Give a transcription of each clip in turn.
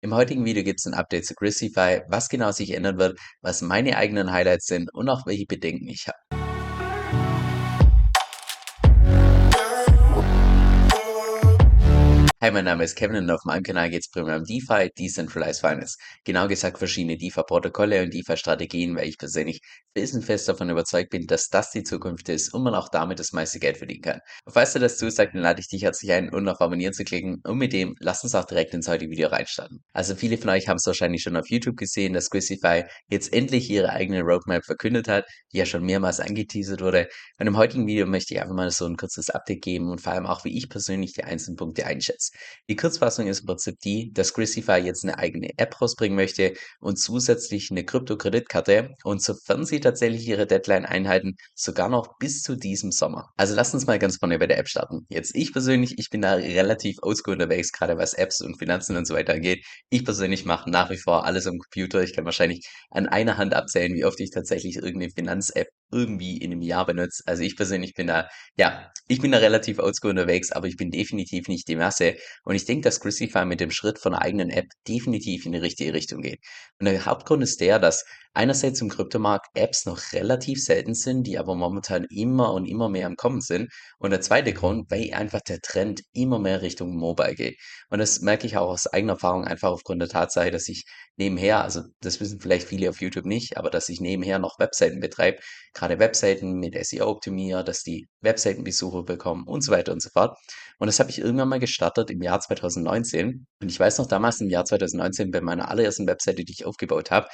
Im heutigen Video gibt es ein Update zu Grisify, was genau sich ändern wird, was meine eigenen Highlights sind und auch welche Bedenken ich habe. Hi, mein Name ist Kevin und auf meinem Kanal geht es primär um DeFi, Decentralized Finance. Genau gesagt verschiedene DeFi-Protokolle und DeFi-Strategien, weil ich persönlich felsenfest davon überzeugt bin, dass das die Zukunft ist und man auch damit das meiste Geld verdienen kann. Und falls du das zusagt, dann lade ich dich herzlich ein, um auf Abonnieren zu klicken und mit dem lass uns auch direkt ins heutige Video reinstarten. Also viele von euch haben es wahrscheinlich schon auf YouTube gesehen, dass Quizify jetzt endlich ihre eigene Roadmap verkündet hat, die ja schon mehrmals angeteasert wurde. Und im heutigen Video möchte ich einfach mal so ein kurzes Update geben und vor allem auch, wie ich persönlich die einzelnen Punkte einschätze. Die Kurzfassung ist im Prinzip die, dass Grisify jetzt eine eigene App rausbringen möchte und zusätzlich eine Krypto-Kreditkarte und sofern sie tatsächlich ihre Deadline einhalten, sogar noch bis zu diesem Sommer. Also lasst uns mal ganz vorne bei der App starten. Jetzt ich persönlich, ich bin da relativ oldschool unterwegs, gerade was Apps und Finanzen und so weiter angeht. Ich persönlich mache nach wie vor alles am Computer. Ich kann wahrscheinlich an einer Hand abzählen, wie oft ich tatsächlich irgendeine Finanz-App irgendwie in einem Jahr benutze. Also ich persönlich bin da, ja, ich bin da relativ oldschool unterwegs, aber ich bin definitiv nicht die Masse. Und ich denke, dass Crucify mit dem Schritt von einer eigenen App definitiv in die richtige Richtung geht. Und der Hauptgrund ist der, dass einerseits im Kryptomarkt Apps noch relativ selten sind, die aber momentan immer und immer mehr am Kommen sind. Und der zweite Grund, weil einfach der Trend immer mehr Richtung Mobile geht. Und das merke ich auch aus eigener Erfahrung einfach aufgrund der Tatsache, dass ich nebenher, also das wissen vielleicht viele auf YouTube nicht, aber dass ich nebenher noch Webseiten betreibe, gerade Webseiten mit SEO optimiere, dass die Webseitenbesucher bekommen und so weiter und so fort. Und das habe ich irgendwann mal gestartet im Jahr 2019. Und ich weiß noch damals im Jahr 2019 bei meiner allerersten Webseite, die ich aufgebaut habe,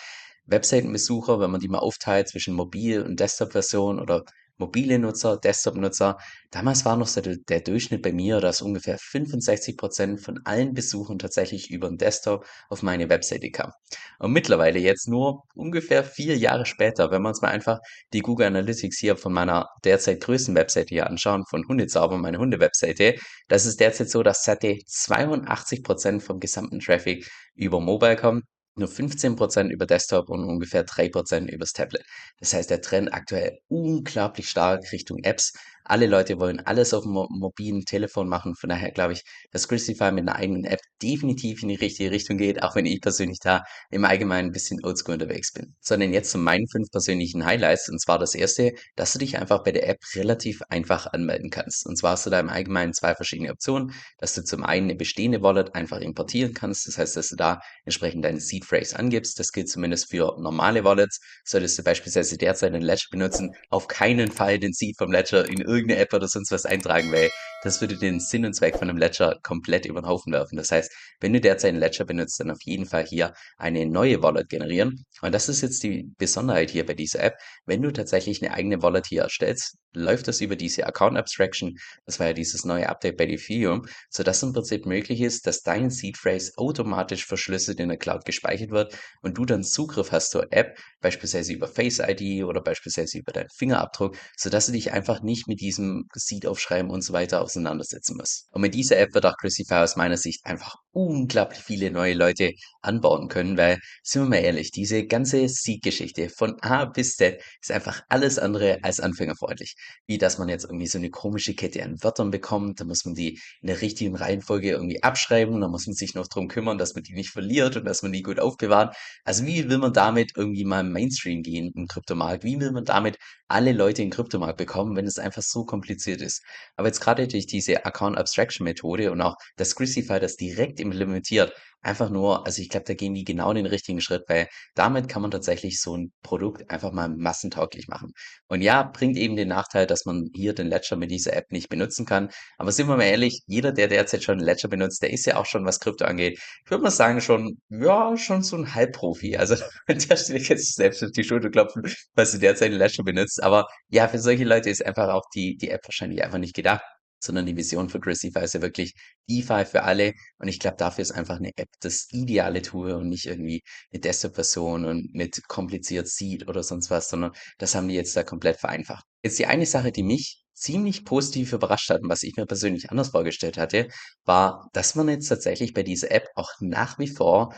Webseitenbesucher, wenn man die mal aufteilt zwischen Mobil- und Desktop-Version oder mobile Nutzer, Desktop-Nutzer. Damals war noch so der, der Durchschnitt bei mir, dass ungefähr 65 Prozent von allen Besuchern tatsächlich über den Desktop auf meine Webseite kam. Und mittlerweile jetzt nur ungefähr vier Jahre später, wenn wir uns mal einfach die Google Analytics hier von meiner derzeit größten Webseite hier anschauen, von Hundezauber, meine Hunde-Webseite, das ist derzeit so, dass seit 82 Prozent vom gesamten Traffic über Mobile kommt nur 15% über Desktop und ungefähr 3% übers Tablet. Das heißt, der Trend aktuell unglaublich stark Richtung Apps. Alle Leute wollen alles auf dem mobilen Telefon machen. Von daher glaube ich, dass Christify mit einer eigenen App definitiv in die richtige Richtung geht, auch wenn ich persönlich da im Allgemeinen ein bisschen oldschool unterwegs bin. Sondern jetzt zu meinen fünf persönlichen Highlights. Und zwar das erste, dass du dich einfach bei der App relativ einfach anmelden kannst. Und zwar hast du da im Allgemeinen zwei verschiedene Optionen, dass du zum einen eine bestehende Wallet einfach importieren kannst. Das heißt, dass du da entsprechend deine Seed Phrase angibst. Das gilt zumindest für normale Wallets. Solltest du beispielsweise derzeit einen Ledger benutzen, auf keinen Fall den Seed vom Ledger in irgendeine App oder sonst was eintragen, weil das würde den Sinn und Zweck von einem Ledger komplett über den Haufen werfen. Das heißt, wenn du derzeit einen Ledger benutzt, dann auf jeden Fall hier eine neue Wallet generieren. Und das ist jetzt die Besonderheit hier bei dieser App. Wenn du tatsächlich eine eigene Wallet hier erstellst, läuft das über diese Account Abstraction. Das war ja dieses neue Update bei Ethereum, sodass im Prinzip möglich ist, dass dein Seed Phrase automatisch verschlüsselt in der Cloud gespeichert wird und du dann Zugriff hast zur App, beispielsweise über Face ID oder beispielsweise über deinen Fingerabdruck, sodass du dich einfach nicht mit diesem Seed aufschreiben und so weiter auseinandersetzen musst. Und mit dieser App wird auch Crucify aus meiner Sicht einfach unglaublich viele neue Leute anbauen können, weil, sind wir mal ehrlich, diese ganze Seed-Geschichte von A bis Z ist einfach alles andere als anfängerfreundlich wie dass man jetzt irgendwie so eine komische Kette an Wörtern bekommt. Da muss man die in der richtigen Reihenfolge irgendwie abschreiben. Da muss man sich noch drum kümmern, dass man die nicht verliert und dass man die gut aufbewahrt. Also wie will man damit irgendwie mal im Mainstream gehen im Kryptomarkt? Wie will man damit alle Leute in den Kryptomarkt bekommen, wenn es einfach so kompliziert ist? Aber jetzt gerade durch diese Account Abstraction Methode und auch das Crucify das direkt implementiert, Einfach nur also ich glaube, da gehen die genau den richtigen Schritt, weil damit kann man tatsächlich so ein Produkt einfach mal massentauglich machen. Und ja, bringt eben den Nachteil, dass man hier den Ledger mit dieser App nicht benutzen kann. Aber sind wir mal ehrlich, jeder, der derzeit schon Ledger benutzt, der ist ja auch schon, was Krypto angeht, ich würde mal sagen, schon ja, schon so ein Halbprofi. Also, an der Stelle du selbst auf die Schulter klopfen, falls du derzeit Ledger benutzt. Aber ja, für solche Leute ist einfach auch die die App wahrscheinlich einfach nicht gedacht sondern die Vision für Chrisify ist ja wirklich DeFi für alle. Und ich glaube, dafür ist einfach eine App das ideale Tool und nicht irgendwie eine Desktop-Version und mit kompliziert Seed oder sonst was, sondern das haben die jetzt da komplett vereinfacht. Jetzt die eine Sache, die mich ziemlich positiv überrascht hat und was ich mir persönlich anders vorgestellt hatte, war, dass man jetzt tatsächlich bei dieser App auch nach wie vor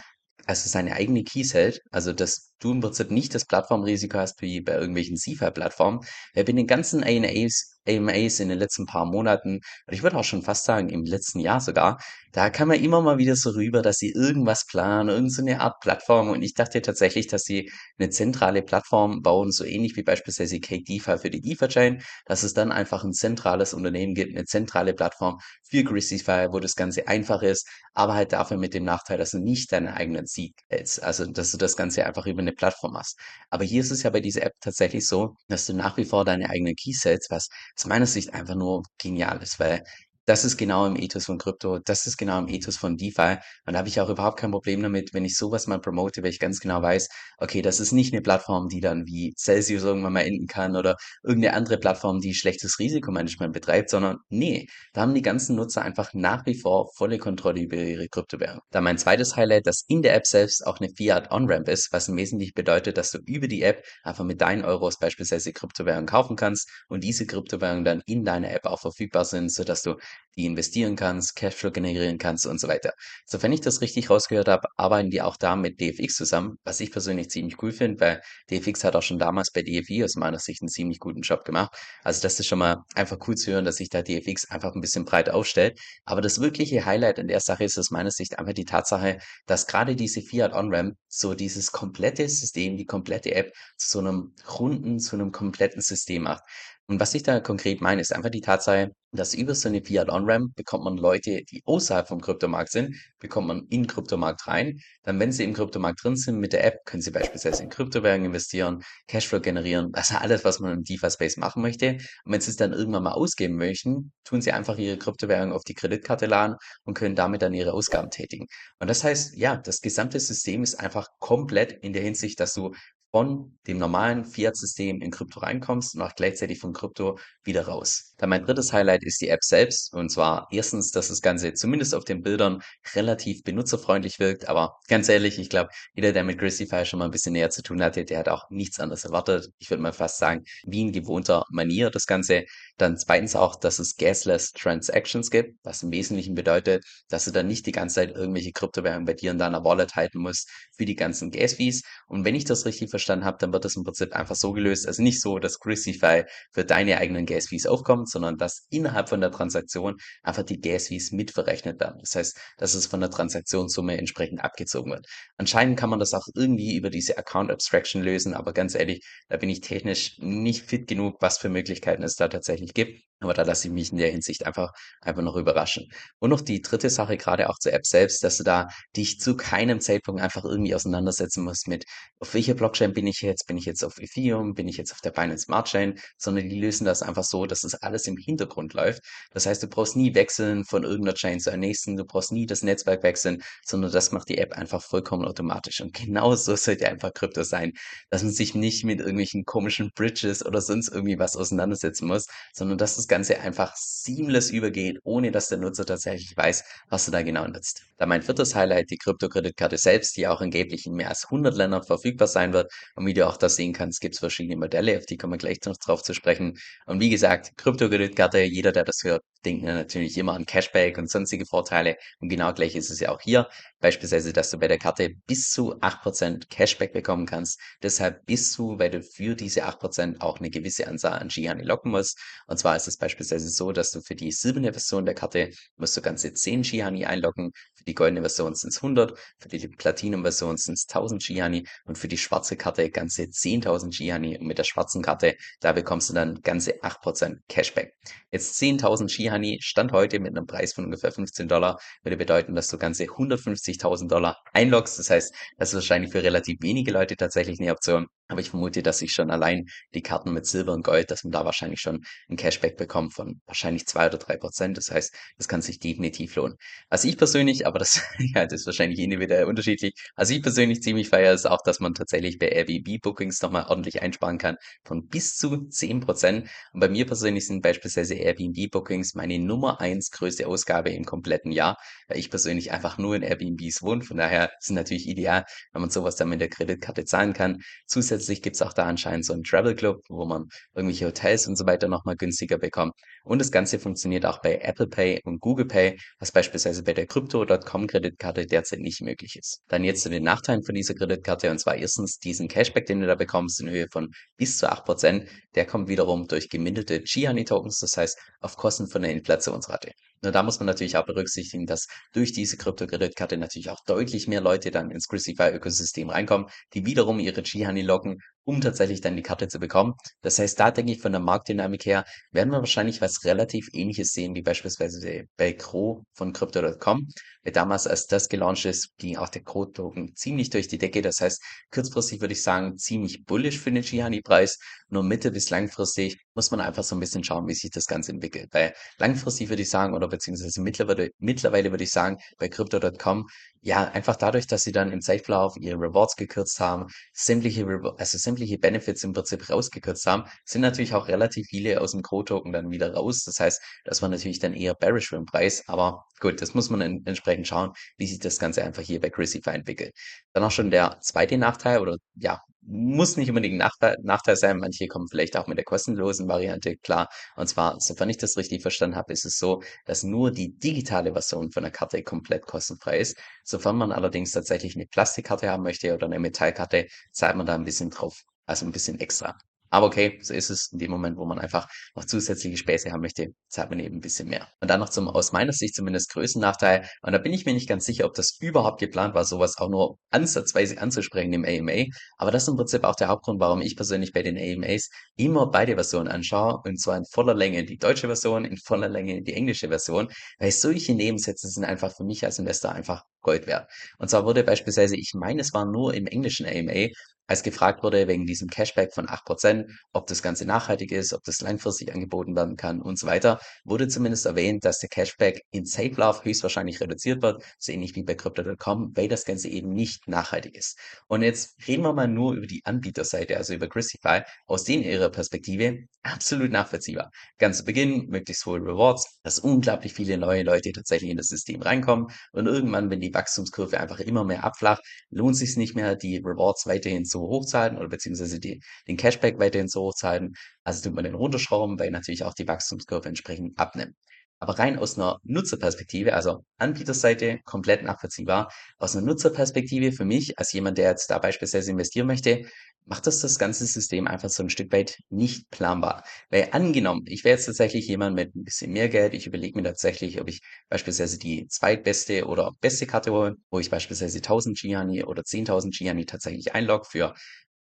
also seine eigene Keys hält, also dass du im Prinzip nicht das Plattformrisiko hast wie bei irgendwelchen CeFi-Plattformen, weil bei den ganzen ANAs AMAs in den letzten paar Monaten. Ich würde auch schon fast sagen im letzten Jahr sogar, da kam man immer mal wieder so rüber, dass sie irgendwas planen, irgend so 'ne Art Plattform. Und ich dachte tatsächlich, dass sie eine zentrale Plattform bauen, so ähnlich wie beispielsweise Cake DeFi für die DeFi-Chain, dass es dann einfach ein zentrales Unternehmen gibt, eine zentrale Plattform für Greasify, wo das Ganze einfach ist, aber halt dafür mit dem Nachteil, dass du nicht deinen eigenen Seed hältst, also dass du das Ganze einfach über eine Plattform machst. Aber hier ist es ja bei dieser App tatsächlich so, dass du nach wie vor deine eigenen Keys hältst, was aus meiner Sicht einfach nur genial ist, weil das ist genau im Ethos von Krypto, das ist genau im Ethos von DeFi. Und da habe ich auch überhaupt kein Problem damit, wenn ich sowas mal promote, weil ich ganz genau weiß, okay, das ist nicht eine Plattform, die dann wie Celsius irgendwann mal enden kann oder irgendeine andere Plattform, die schlechtes Risikomanagement betreibt, sondern nee, da haben die ganzen Nutzer einfach nach wie vor volle Kontrolle über ihre Kryptowährung. Da mein zweites Highlight, dass in der App selbst auch eine Fiat-On-Ramp ist, was im Wesentlichen bedeutet, dass du über die App einfach mit deinen Euros beispielsweise Kryptowährungen kaufen kannst und diese Kryptowährungen dann in deiner App auch verfügbar sind, sodass du die investieren kannst, Cashflow generieren kannst und so weiter. Sofern ich das richtig rausgehört habe, arbeiten die auch da mit DFX zusammen, was ich persönlich ziemlich cool finde, weil DFX hat auch schon damals bei DFI aus meiner Sicht einen ziemlich guten Job gemacht. Also das ist schon mal einfach cool zu hören, dass sich da DFX einfach ein bisschen breit aufstellt. Aber das wirkliche Highlight in der Sache ist aus meiner Sicht einfach die Tatsache, dass gerade diese Fiat On-Ramp so dieses komplette System, die komplette App zu so einem runden, zu einem kompletten System macht. Und was ich da konkret meine, ist einfach die Tatsache, dass über so eine Fiat On-Ramp bekommt man Leute, die außerhalb vom Kryptomarkt sind, bekommt man in den Kryptomarkt rein. Dann, wenn sie im Kryptomarkt drin sind mit der App, können sie beispielsweise in Kryptowährungen investieren, Cashflow generieren, also alles, was man im DeFi-Space machen möchte. Und wenn sie es dann irgendwann mal ausgeben möchten, tun sie einfach ihre Kryptowährung auf die Kreditkarte laden und können damit dann ihre Ausgaben tätigen. Und das heißt, ja, das gesamte System ist einfach komplett in der Hinsicht, dass du von dem normalen Fiat-System in Krypto reinkommst und auch gleichzeitig von Krypto wieder raus. Dann mein drittes Highlight ist die App selbst. Und zwar erstens, dass das Ganze zumindest auf den Bildern relativ benutzerfreundlich wirkt. Aber ganz ehrlich, ich glaube, jeder, der mit Grisify schon mal ein bisschen näher zu tun hatte, der hat auch nichts anderes erwartet. Ich würde mal fast sagen, wie in gewohnter Manier das Ganze. Dann zweitens auch, dass es gasless Transactions gibt, was im Wesentlichen bedeutet, dass du dann nicht die ganze Zeit irgendwelche Kryptowährungen bei dir in deiner Wallet halten musst für die ganzen Gas-Fees. Und wenn ich das richtig verstehe, verstanden habe, dann wird das im Prinzip einfach so gelöst. Also nicht so, dass Chrisify für deine eigenen Gas-Fees aufkommt, sondern dass innerhalb von der Transaktion einfach die Gas-Fees mitverrechnet werden. Das heißt, dass es von der Transaktionssumme entsprechend abgezogen wird. Anscheinend kann man das auch irgendwie über diese Account Abstraction lösen, aber ganz ehrlich, da bin ich technisch nicht fit genug, was für Möglichkeiten es da tatsächlich gibt. Aber da lasse ich mich in der Hinsicht einfach, einfach noch überraschen. Und noch die dritte Sache, gerade auch zur App selbst, dass du da dich zu keinem Zeitpunkt einfach irgendwie auseinandersetzen musst mit, auf welcher Blockchain bin ich jetzt? Bin ich jetzt auf Ethereum? Bin ich jetzt auf der Binance Smart Chain? Sondern die lösen das einfach so, dass das alles im Hintergrund läuft. Das heißt, du brauchst nie wechseln von irgendeiner Chain zur nächsten. Du brauchst nie das Netzwerk wechseln, sondern das macht die App einfach vollkommen automatisch. Und genau so sollte einfach Krypto sein, dass man sich nicht mit irgendwelchen komischen Bridges oder sonst irgendwie was auseinandersetzen muss, sondern dass das Ganze einfach seamless übergeht, ohne dass der Nutzer tatsächlich weiß, was du da genau nutzt. Da mein viertes Highlight, die Krypto-Kreditkarte selbst, die auch angeblich in mehr als 100 Ländern verfügbar sein wird. Und wie du auch da sehen kannst, gibt es verschiedene Modelle, auf die kommen wir gleich noch drauf zu sprechen. Und wie gesagt, Krypto-Kreditkarte, jeder, der das hört, denkt natürlich immer an Cashback und sonstige Vorteile. Und genau gleich ist es ja auch hier. Beispielsweise, dass du bei der Karte bis zu 8% Cashback bekommen kannst. Deshalb bist du, weil du für diese 8% auch eine gewisse Anzahl an Gianni locken musst. Und zwar ist es beispielsweise so, dass du für die silberne Version der Karte musst du ganze 10 Gianni einloggen. Die goldene Version sind es 100. Für die Platinum-Version sind es 1000 Gianni. Und für die schwarze Karte ganze 10.000 Gianni. Und mit der schwarzen Karte, da bekommst du dann ganze 8% Cashback. Jetzt 10.000 Gianni Stand heute mit einem Preis von ungefähr 15 Dollar würde bedeuten, dass du ganze 150.000 Dollar einloggst. Das heißt, das ist wahrscheinlich für relativ wenige Leute tatsächlich eine Option. Aber ich vermute, dass sich schon allein die Karten mit Silber und Gold, dass man da wahrscheinlich schon ein Cashback bekommt von wahrscheinlich zwei oder drei Prozent. Das heißt, das kann sich definitiv lohnen. Was ich persönlich, aber das, ja, das ist wahrscheinlich individuell unterschiedlich. Also ich persönlich ziemlich feier ist auch, dass man tatsächlich bei Airbnb Bookings nochmal ordentlich einsparen kann von bis zu zehn Prozent. Und bei mir persönlich sind beispielsweise Airbnb Bookings meine Nummer eins größte Ausgabe im kompletten Jahr, weil ich persönlich einfach nur in Airbnbs wohne. Von daher ist es natürlich ideal, wenn man sowas dann mit der Kreditkarte zahlen kann. Zusätzlich gibt's auch da anscheinend so 'n Travel Club, wo man irgendwelche Hotels und so weiter noch mal günstiger bekommt. Und das Ganze funktioniert auch bei Apple Pay und Google Pay, was beispielsweise bei der Crypto.com Kreditkarte derzeit nicht möglich ist. Dann jetzt zu den Nachteilen von dieser Kreditkarte, und zwar erstens diesen Cashback, den du da bekommst in Höhe von bis zu 8% der kommt wiederum durch gemindelte Chi-Honey Tokens, das heißt auf Kosten von der Inflationsrate. Nur da muss man natürlich auch berücksichtigen, dass durch diese Krypto-Kreditkarte natürlich auch deutlich mehr Leute dann ins Crucify-Ökosystem reinkommen, die wiederum ihre Chi-Honey locken, um tatsächlich dann die Karte zu bekommen. Das heißt, da denke ich von der Marktdynamik her, werden wir wahrscheinlich was relativ Ähnliches sehen wie beispielsweise bei Crow von Crypto.com. Damals, als das gelauncht ist, ging auch der Crow-Token ziemlich durch die Decke. Das heißt, kurzfristig würde ich sagen, ziemlich bullish für den Chi-Honey-Preis. Nur mittel- bis langfristig muss man einfach so ein bisschen schauen, wie sich das Ganze entwickelt. Weil langfristig würde ich sagen, oder beziehungsweise mittlerweile, mittlerweile würde ich sagen, bei Crypto.com, ja, einfach dadurch, dass sie dann im Zeitverlauf ihre Rewards gekürzt haben, sämtliche, also sämtliche Benefits im Prinzip rausgekürzt haben, sind natürlich auch relativ viele aus dem Crow-Token dann wieder raus. Das heißt, das war natürlich dann eher bearish für den Preis. Aber gut, das muss man en entsprechend schauen, wie sich das Ganze einfach hier bei Crucify entwickelt. Dann auch schon der zweite Nachteil oder ja, muss nicht unbedingt Nachteil, Nachteil sein. Manche kommen vielleicht auch mit der kostenlosen Variante klar. Und zwar, sofern ich das richtig verstanden habe, ist es so, dass nur die digitale Version von der Karte komplett kostenfrei ist. Sofern man allerdings tatsächlich eine Plastikkarte haben möchte oder eine Metallkarte, zahlt man da ein bisschen drauf, also ein bisschen extra. Aber okay, so ist es in dem Moment, wo man einfach noch zusätzliche Späße haben möchte, zahlt man eben ein bisschen mehr. Und dann noch zum aus meiner Sicht zumindest größten Nachteil. Und da bin ich mir nicht ganz sicher, ob das überhaupt geplant war, sowas auch nur ansatzweise anzusprechen im AMA. Aber das ist im Prinzip auch der Hauptgrund, warum ich persönlich bei den AMAs immer beide Versionen anschaue. Und zwar in voller Länge die deutsche Version, in voller Länge die englische Version. Weil solche Nebensätze sind einfach für mich als Investor einfach Gold wert. Und zwar wurde beispielsweise, ich meine, es war nur im englischen AMA, als gefragt wurde wegen diesem Cashback von 8%, ob das Ganze nachhaltig ist, ob das langfristig angeboten werden kann und so weiter, wurde zumindest erwähnt, dass der Cashback in Safe Love höchstwahrscheinlich reduziert wird, so ähnlich wie bei Crypto.com, weil das Ganze eben nicht nachhaltig ist. Und jetzt reden wir mal nur über die Anbieterseite, also über Christify, aus denen ihrer Perspektive absolut nachvollziehbar. Ganz zu Beginn möglichst hohe Rewards, dass unglaublich viele neue Leute tatsächlich in das System reinkommen und irgendwann, wenn die Wachstumskurve einfach immer mehr abflacht, lohnt es sich nicht mehr, die Rewards weiterhin zu hochzahlen oder beziehungsweise die, den Cashback weiterhin zu hochzahlen. Also tut man den runterschrauben, weil natürlich auch die Wachstumskurve entsprechend abnimmt. Aber rein aus einer Nutzerperspektive, also Anbieterseite komplett nachvollziehbar. Aus einer Nutzerperspektive für mich, als jemand, der jetzt da beispielsweise investieren möchte, macht das das ganze System einfach so ein Stück weit nicht planbar. Weil angenommen, ich wäre jetzt tatsächlich jemand mit ein bisschen mehr Geld, ich überlege mir tatsächlich, ob ich beispielsweise die zweitbeste oder beste Karte hole, wo ich beispielsweise 1000 Gianni oder 10.000 Gianni tatsächlich einlogge für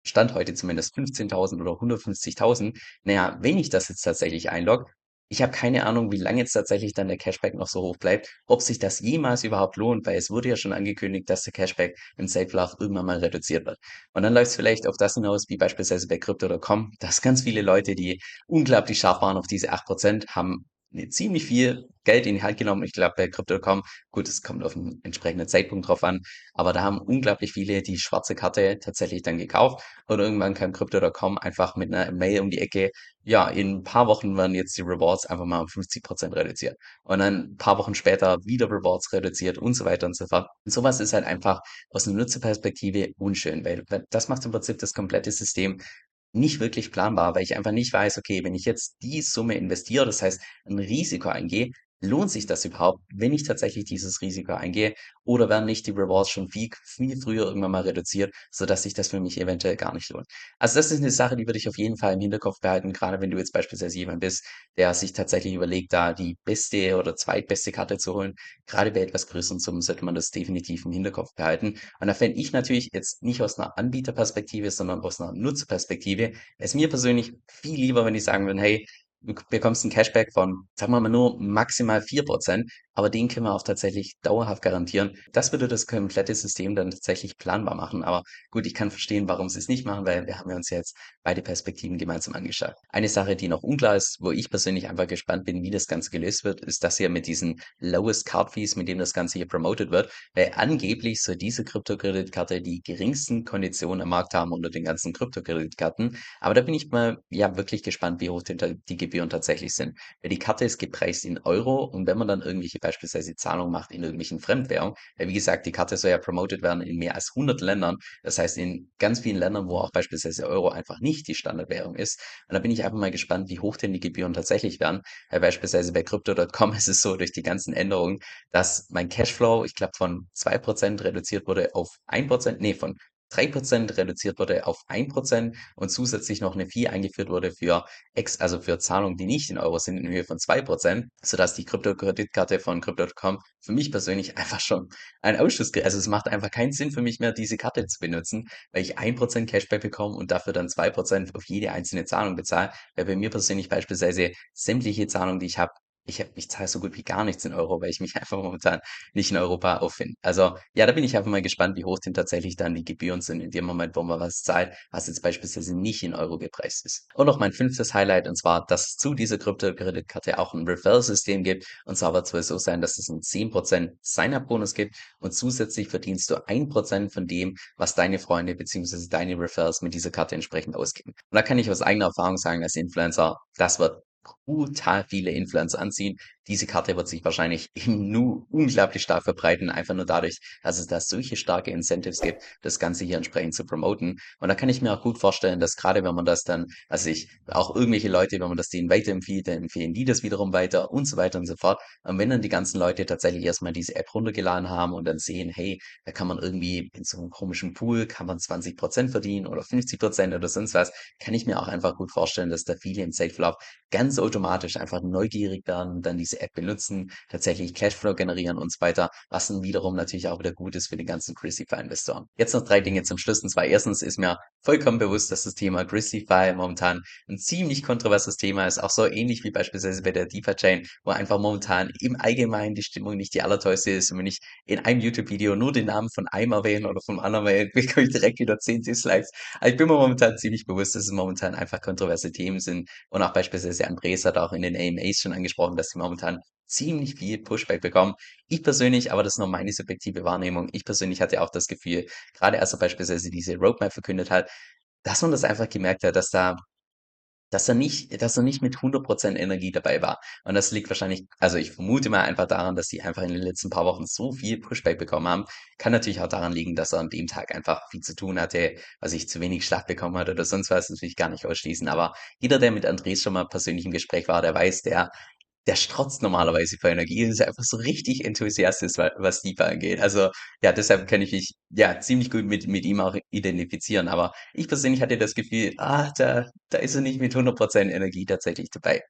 Stand heute zumindest 15.000 oder 150.000. Naja, wenn ich das jetzt tatsächlich einlogge, ich habe keine Ahnung, wie lange jetzt tatsächlich dann der Cashback noch so hoch bleibt, ob sich das jemals überhaupt lohnt, weil es wurde ja schon angekündigt, dass der Cashback im Safe Love irgendwann mal reduziert wird. Und dann läuft es vielleicht auf das hinaus, wie beispielsweise bei Crypto.com, dass ganz viele Leute, die unglaublich scharf waren auf diese 8%, haben ne, ziemlich viel Geld in die Hand genommen. Ich glaube, bei Crypto.com, gut, es kommt auf einen entsprechenden Zeitpunkt drauf an, aber da haben unglaublich viele die schwarze Karte tatsächlich dann gekauft und irgendwann kam Crypto.com einfach mit einer Mail um die Ecke, ja, in ein paar Wochen werden jetzt die Rewards einfach mal um 50% reduziert. Und dann ein paar Wochen später wieder Rewards reduziert und so weiter und so fort. Und sowas ist halt einfach aus einer Nutzerperspektive unschön, weil das macht im Prinzip das komplette System nicht wirklich planbar, weil ich einfach nicht weiß, okay, wenn ich jetzt die Summe investiere, das heißt ein Risiko eingehe, lohnt sich das überhaupt, wenn ich tatsächlich dieses Risiko eingehe? Oder werden nicht die Rewards schon viel, viel früher irgendwann mal reduziert, sodass sich das für mich eventuell gar nicht lohnt? Also das ist eine Sache, die würde ich auf jeden Fall im Hinterkopf behalten, gerade wenn du jetzt beispielsweise jemand bist, der sich tatsächlich überlegt, da die beste oder zweitbeste Karte zu holen. Gerade bei etwas größeren Summen sollte man das definitiv im Hinterkopf behalten. Und da fände ich natürlich jetzt nicht aus einer Anbieterperspektive, sondern aus einer Nutzerperspektive, es mir persönlich viel lieber, wenn ich sagen würde, hey, du bekommst ein Cashback von, sagen wir mal nur maximal 4%, aber den können wir auch tatsächlich dauerhaft garantieren. Das würde das komplette System dann tatsächlich planbar machen. Aber gut, ich kann verstehen, warum sie es nicht machen, weil wir haben uns jetzt beide Perspektiven gemeinsam angeschaut. Eine Sache, die noch unklar ist, wo ich persönlich einfach gespannt bin, wie das Ganze gelöst wird, ist das hier mit diesen Lowest Card Fees, mit dem das Ganze hier promoted wird, weil angeblich soll diese Kryptokreditkarte die geringsten Konditionen am Markt haben unter den ganzen Kryptokreditkarten. Aber da bin ich mal ja wirklich gespannt, wie hoch die, die Gebühren tatsächlich sind. Weil die Karte ist gepreist in Euro und wenn man dann irgendwelche beispielsweise Zahlungen macht in irgendwelchen Fremdwährungen. Weil wie gesagt, die Karte soll ja promoted werden in mehr als 100 Ländern. Das heißt, in ganz vielen Ländern, wo auch beispielsweise Euro einfach nicht die Standardwährung ist. Und da bin ich einfach mal gespannt, wie hoch denn die Gebühren tatsächlich werden. Weil beispielsweise bei Crypto.com ist es so, durch die ganzen Änderungen, dass mein Cashflow, ich glaube, von 2% reduziert wurde auf 1%, nee, von 3% reduziert wurde auf 1% und zusätzlich noch eine Fee eingeführt wurde für Ex, also für Zahlungen, die nicht in Euro sind, in Höhe von 2%, sodass die Krypto-Kreditkarte von Crypto.com für mich persönlich einfach schon ein Ausschuss, also es macht einfach keinen Sinn für mich mehr, diese Karte zu benutzen, weil ich 1% Cashback bekomme und dafür dann 2% auf jede einzelne Zahlung bezahle, weil bei mir persönlich beispielsweise sämtliche Zahlungen, die ich habe, ich, ich zahle so gut wie gar nichts in Euro, weil ich mich einfach momentan nicht in Europa auffinde. Also ja, da bin ich einfach mal gespannt, wie hoch denn tatsächlich dann die Gebühren sind in dem Moment, wo man was zahlt, was jetzt beispielsweise nicht in Euro gepreist ist. Und noch mein fünftes Highlight, und zwar, dass es zu dieser Krypto-Kreditkarte auch ein Referral-System gibt. Und zwar wird es wohl so sein, dass es einen 10% Sign-up-Bonus gibt und zusätzlich verdienst du 1% von dem, was deine Freunde bzw. deine Referrals mit dieser Karte entsprechend ausgeben. Und da kann ich aus eigener Erfahrung sagen, als Influencer, das wird brutal viele Influencer anziehen. Diese Karte wird sich wahrscheinlich im Nu unglaublich stark verbreiten, einfach nur dadurch, dass es da solche starke Incentives gibt, das Ganze hier entsprechend zu promoten. Und da kann ich mir auch gut vorstellen, dass gerade wenn man das dann, also ich, auch irgendwelche Leute, wenn man das denen weiterempfiehlt, dann empfehlen die das wiederum weiter und so weiter und so fort. Und wenn dann die ganzen Leute tatsächlich erstmal diese App runtergeladen haben und dann sehen, hey, da kann man irgendwie in so einem komischen Pool, kann man 20% verdienen oder 50% oder sonst was, kann ich mir auch einfach gut vorstellen, dass da viele im Safe Love ganz automatisch einfach neugierig werden und dann diese App benutzen, tatsächlich Cashflow generieren und so weiter, was dann wiederum natürlich auch wieder gut ist für die ganzen Christify-Investoren. Jetzt noch drei Dinge zum Schluss. Und zwar erstens ist mir vollkommen bewusst, dass das Thema Christify momentan ein ziemlich kontroverses Thema ist, auch so ähnlich wie beispielsweise bei der DeFi-Chain, wo einfach momentan im Allgemeinen die Stimmung nicht die allertollste ist. Und wenn ich in einem YouTube-Video nur den Namen von einem erwähne oder vom anderen erwähne, bekomme ich direkt wieder 10 Dislikes. Aber ich bin mir momentan ziemlich bewusst, dass es momentan einfach kontroverse Themen sind und auch beispielsweise Andres hat auch in den AMAs schon angesprochen, dass sie momentan ziemlich viel Pushback bekommen. Ich persönlich, aber das ist nur meine subjektive Wahrnehmung, ich persönlich hatte auch das Gefühl, gerade als er beispielsweise diese Roadmap verkündet hat, dass man das einfach gemerkt hat, dass da dass er nicht dass er nicht mit 100% Energie dabei war. Und das liegt wahrscheinlich also, ich vermute mal einfach daran, dass die einfach in den letzten paar Wochen so viel Pushback bekommen haben. Kann natürlich auch daran liegen, dass er an dem Tag einfach viel zu tun hatte, was ich zu wenig Schlaf bekommen hat oder sonst was, das will ich gar nicht ausschließen. Aber jeder, der mit Andres schon mal persönlich im Gespräch war, der weiß, der der strotzt normalerweise vor Energie und ist einfach so richtig enthusiastisch, wa was DeFi angeht. Also, ja, deshalb kann ich mich, ja, ziemlich gut mit mit ihm auch identifizieren. Aber ich persönlich hatte das Gefühl, ah, da da ist er nicht mit 100% Energie tatsächlich dabei.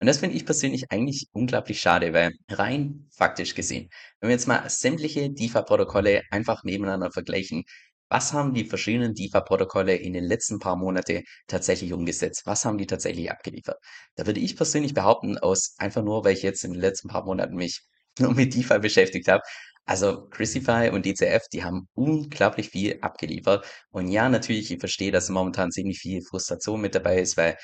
Und das finde ich persönlich eigentlich unglaublich schade, weil rein faktisch gesehen, wenn wir jetzt mal sämtliche DeFi-Protokolle einfach nebeneinander vergleichen, was haben die verschiedenen DeFi-Protokolle in den letzten paar Monate tatsächlich umgesetzt? Was haben die tatsächlich abgeliefert? Da würde ich persönlich behaupten, aus einfach nur, weil ich jetzt in den letzten paar Monaten mich nur mit DeFi beschäftigt habe. Also Christify und DCF, die haben unglaublich viel abgeliefert. Und ja, natürlich, ich verstehe, dass momentan ziemlich viel Frustration mit dabei ist, weil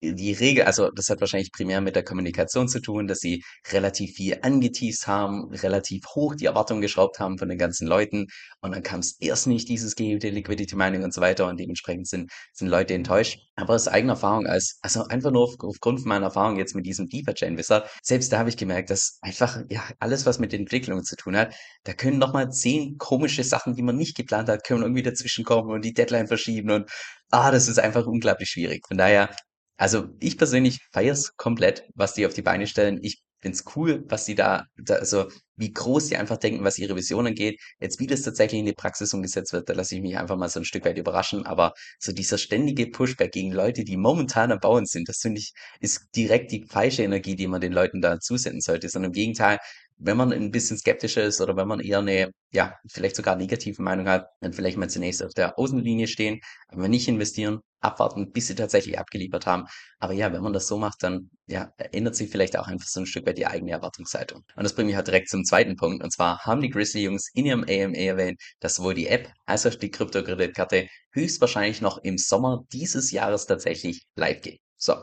die Regel, also das hat wahrscheinlich primär mit der Kommunikation zu tun, dass sie relativ viel angeteased haben, relativ hoch die Erwartungen geschraubt haben von den ganzen Leuten und dann kam es erst nicht, dieses gehebte Liquidity Mining und so weiter und dementsprechend sind, sind Leute enttäuscht. Aber aus eigener Erfahrung als, also einfach nur auf, aufgrund meiner Erfahrung jetzt mit diesem DeFi-Chain Wizard, selbst da habe ich gemerkt, dass einfach, ja, alles, was mit Entwicklung zu tun hat, da können nochmal zehn komische Sachen, die man nicht geplant hat, können irgendwie dazwischen kommen und die Deadline verschieben und ah, das ist einfach unglaublich schwierig. Von daher, also ich persönlich feiere es komplett, was die auf die Beine stellen. Ich find's cool, was die da, da, also wie groß die einfach denken, was ihre Vision angeht. Jetzt, wie das tatsächlich in die Praxis umgesetzt wird, da lasse ich mich einfach mal so ein Stück weit überraschen. Aber so dieser ständige Pushback gegen Leute, die momentan am Bauen sind, das finde ich, ist direkt die falsche Energie, die man den Leuten da zusenden sollte. Sondern im Gegenteil, wenn man ein bisschen skeptischer ist oder wenn man eher eine, ja, vielleicht sogar negative Meinung hat, dann vielleicht mal zunächst auf der Außenlinie stehen, aber nicht investieren, abwarten, bis sie tatsächlich abgeliefert haben. Aber ja, wenn man das so macht, dann ja, ändert sich vielleicht auch einfach so ein Stück weit die eigene Erwartungshaltung. Und das bringt mich halt direkt zum zweiten Punkt. Und zwar haben die Grizzly-Jungs in ihrem AMA erwähnt, dass sowohl die App als auch die Kryptokreditkarte höchstwahrscheinlich noch im Sommer dieses Jahres tatsächlich live geht. So,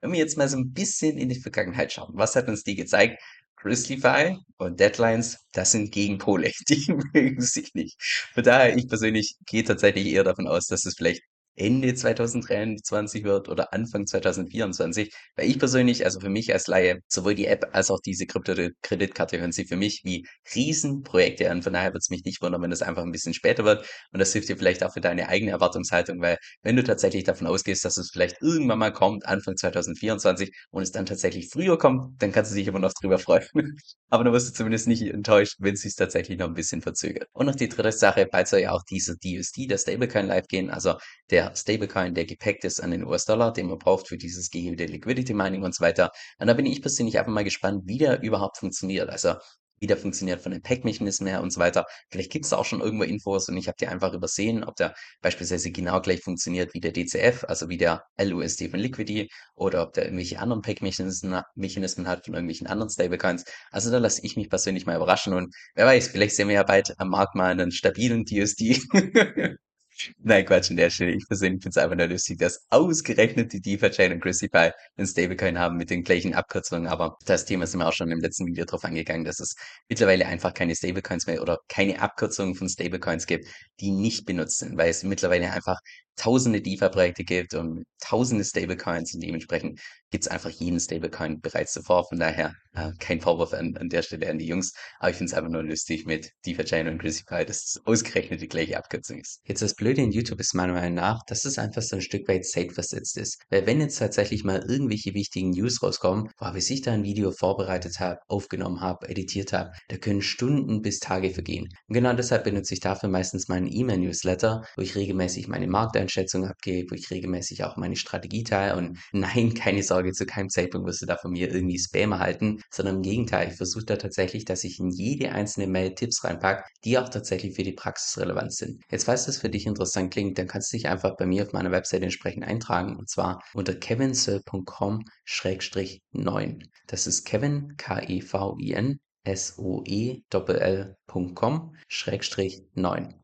wenn wir jetzt mal so ein bisschen in die Vergangenheit schauen, was hat uns die gezeigt? Grizzlyfy und Deadlines, das sind Gegenpole, die mögen sich nicht. Von daher, ich persönlich gehe tatsächlich eher davon aus, dass es vielleicht Ende 2023 wird oder Anfang 2024. Weil ich persönlich, also für mich als Laie, sowohl die App als auch diese Krypto-Kreditkarte hören sich für mich wie Riesenprojekte an. Von daher würde es mich nicht wundern, wenn das einfach ein bisschen später wird. Und das hilft dir vielleicht auch für deine eigene Erwartungshaltung, weil wenn du tatsächlich davon ausgehst, dass es vielleicht irgendwann mal kommt, Anfang 2024, und es dann tatsächlich früher kommt, dann kannst du dich immer noch drüber freuen. Aber dann wirst du zumindest nicht enttäuscht, wenn es sich tatsächlich noch ein bisschen verzögert. Und noch die dritte Sache, bald soll ja auch dieser DUSD, der Stablecoin live gehen, also der Stablecoin, der gepackt ist an den US-Dollar, den man braucht für dieses gehebte Liquidity Mining und so weiter. Und da bin ich persönlich einfach mal gespannt, wie der überhaupt funktioniert. Also wie der funktioniert von den Pack-Mechanismen her und so weiter. Vielleicht gibt es da auch schon irgendwo Infos und ich habe die einfach übersehen, ob der beispielsweise genau gleich funktioniert wie der DCF, also wie der LUSD von Liquidity, oder ob der irgendwelche anderen Pack-Mechanismen Mechanismen hat von irgendwelchen anderen Stablecoins. Also da lasse ich mich persönlich mal überraschen und wer weiß, vielleicht sehen wir ja bald am Markt mal einen stabilen DSD. Nein, Quatsch an der Stelle. Ich persönlich finde es einfach nur lustig, dass ausgerechnet die DeFi-Chain und Crucify einen Stablecoin haben mit den gleichen Abkürzungen. Aber das Thema sind wir auch schon im letzten Video drauf angegangen, dass es mittlerweile einfach keine Stablecoins mehr oder keine Abkürzungen von Stablecoins gibt, die nicht benutzt sind, weil es mittlerweile einfach tausende DeFi-Projekte gibt und tausende Stablecoins und dementsprechend gibt es einfach jeden Stablecoin bereits zuvor. Von daher äh, kein Vorwurf an, an der Stelle an die Jungs, aber ich finde es einfach nur lustig mit DeFi-Chain und Crucify, dass es ausgerechnet die gleiche Abkürzung ist. Jetzt das Blöde in YouTube ist meiner Meinung nach, dass es einfach so ein Stück weit safe versetzt ist. Weil wenn jetzt tatsächlich mal irgendwelche wichtigen News rauskommen, wo ich da ein Video vorbereitet habe, aufgenommen habe, editiert habe, da können Stunden bis Tage vergehen. Und genau deshalb benutze ich dafür meistens meinen E-Mail-Newsletter, wo ich regelmäßig meine Markteinstellungen Einschätzung abgebe, wo ich regelmäßig auch meine Strategie teile. Und nein, keine Sorge, zu keinem Zeitpunkt wirst du da von mir irgendwie Spam erhalten, sondern im Gegenteil, ich versuche da tatsächlich, dass ich in jede einzelne Mail Tipps reinpacke, die auch tatsächlich für die Praxis relevant sind. Jetzt, falls das für dich interessant klingt, dann kannst du dich einfach bei mir auf meiner Website entsprechend eintragen und zwar unter kevinsir.com-9. Das ist Kevin, K-E-V-I-N, S-O-E-L-L.com, Schrägstrich 9